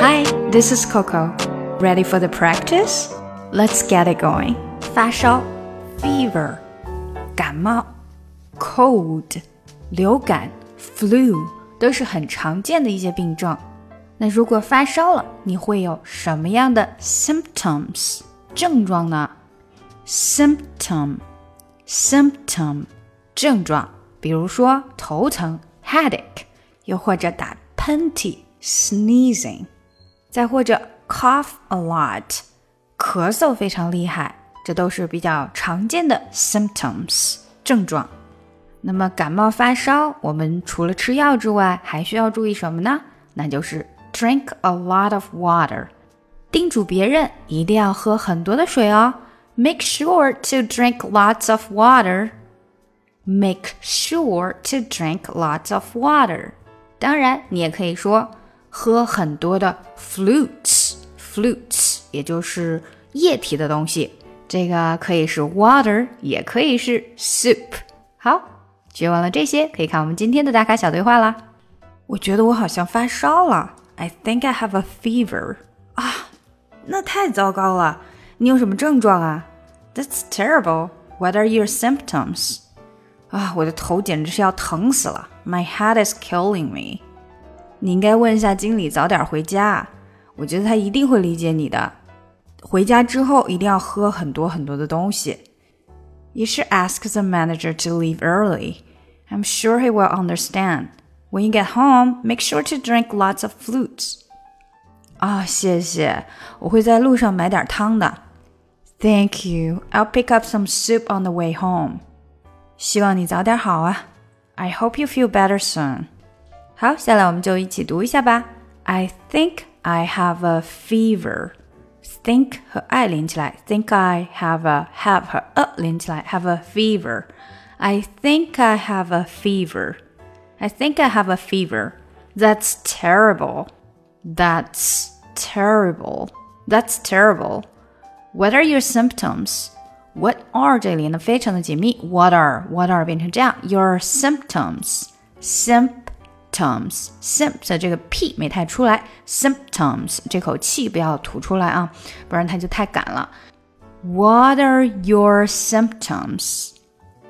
Hi, this is Coco. Ready for the practice? Let's get it going. 发烧 fever 感冒 cold 流感 flu 都是很常见的一些病症。那如果发烧了，你会有什么样的 symptoms 症状呢？symptom symptom 症状，比如说头疼 headache，又或者打喷嚏 sneezing， 再或者 cough a lot，咳嗽非常厉害，这都是比较常见的 symptoms 症状。那么感冒发烧，我们除了吃药之外，还需要注意什么呢？那就是 drink a lot of water，叮嘱别人一定要喝很多的水哦。Make sure to drink lots of water. Make sure to drink lots of water. 当然，你也可以说喝很多的 fruits，fruits 也就是液体的东西。这个可以是 water，也可以是 soup。好，学完了这些，可以看我们今天的打卡小对话啦。我觉得我好像发烧了，I think I have a fever。啊，那太糟糕了。你有什么症状啊？That's terrible. What are your symptoms? 啊，我的头简直是要疼死了。My head is killing me. 你应该问一下经理早点回家，我觉得他一定会理解你的。回家之后一定要喝很多很多的东西。You should ask the manager to leave early. I'm sure he will understand. When you get home, make sure to drink lots of fluids. 啊、哦，谢谢，我会在路上买点汤的。Thank you. I'll pick up some soup on the way home. 希望你早点好啊。I hope you feel better soon. 好，下来我们就一起读一下吧。I think I have a fever. Think 和 I 连起来，think I have a have 和 a 连起来，have a fever. I think I have a fever. I think I have a fever. That's terrible. That's terrible. That's terrible. What are your symptoms? What are 这里呢非常的紧密，What are What are 变成这样，Your symptoms symptoms simp 的这个 p 没太出来，symptoms 这口气不要吐出来啊，不然它就太赶了。What are your symptoms?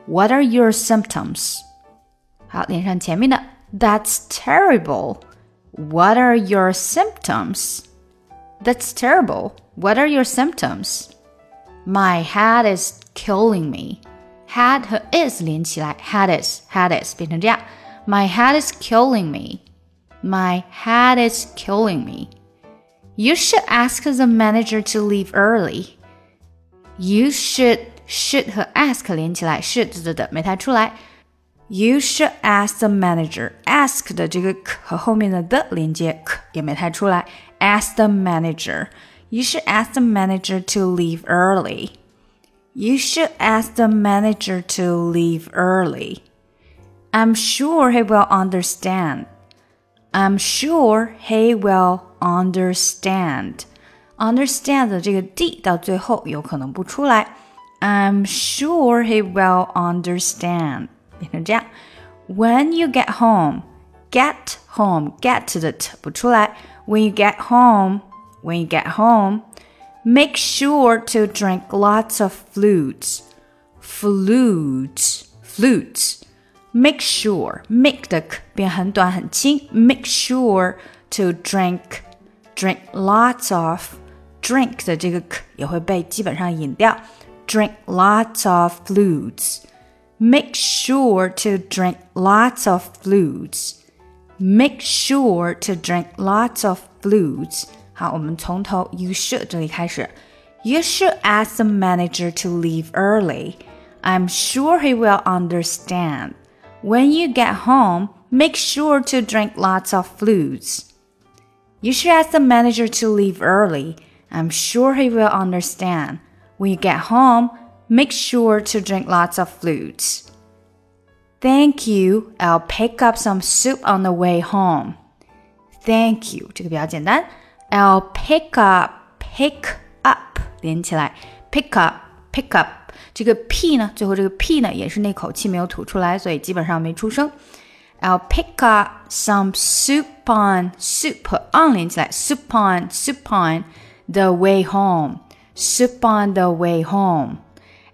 What are your symptoms? 好，连上前面的 That's terrible. What are your symptoms? That's terrible. What are your symptoms? My head is killing me. Head 和 is 连起来，head is head is 变成这样。 My head is killing me. My head is killing me. You should ask the manager to leave early. You should should 和 ask 连起来，should 的的没太出来。You should ask the manager. Ask 的这个 k 和后面的 the 连接 k 也没太出来。Ask the manager. You should ask the manager to leave early. You should ask the manager to leave early. I'm sure he will understand. I'm sure he will understand. Understand 的这个 d 到最后有可能不出来。I'm sure he will understand. 变成这样。When you get home, get home, get 的 t 不出来。When you get home, when you get home, make sure to drink lots of fluids. Fluids, fluids. Make sure, make 的 k 变很短很轻。Make sure to drink, drink lots of. Drink 的这个 k 也会被基本上引掉。Drink lots of fluids. Make sure to drink lots of fluids. Make sure to drink lots of fluids. 好，我们从头 you should 这里开始。You should ask the manager to leave early. I'm sure he will understand. When you get home, make sure to drink lots of fluids. You should ask the manager to leave early. I'm sure he will understand. When you get home, make sure to drink lots of fluids. Thank you. I'll pick up some soup on the way home. Thank you. 这个比较简单。I'll pick up, pick up 连起来，pick up, pick up。 这个 p 呢，最后这个 p 呢，也是那口气没有吐出来，所以基本上没出声。 I'll pick up some soup on soup on 连起来，soup on soup on the way home. Soup on the way home.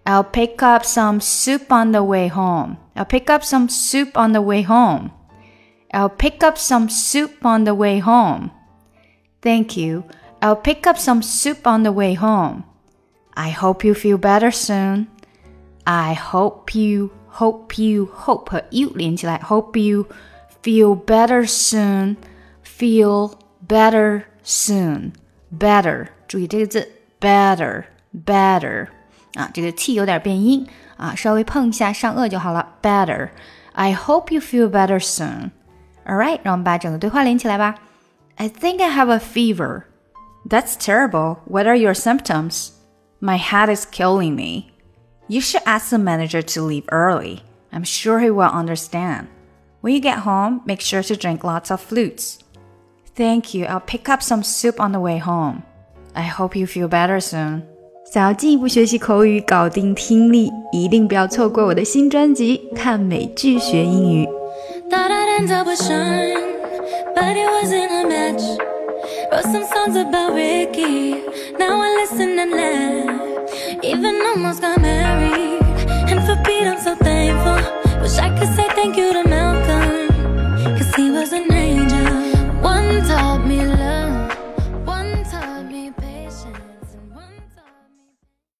I'll pick up some soup on the way home. I'll pick up some soup on the way home. I'll pick up some soup on the way home. Thank you. I'll pick up some soup on the way home. I hope you feel better soon. I hope you hope you hope you 连起来，hope you feel better soon. Feel better soon. Better，注意这个字，better better 啊，这个 t 有点变音啊，稍微碰一下上颚就好了。Better. I hope you feel better soon. All right，让我们把整个对话连起来吧。I think I have a fever. That's terrible. What are your symptoms? My head is killing me. You should ask the manager to leave early. I'm sure he will understand. When you get home, make sure to drink lots of fruits. Thank you. I'll pick up some soup on the way home. I hope you feel better soon. 想要进一步学习口语，搞定听力，一定不要错过我的新专辑《看美剧学英语》。Thought I'd end up with Sean, but it wasn't a match. Wrote some songs about Ricky, now I listen and laugh. Even almost got married, and for Pete I'm so thankful.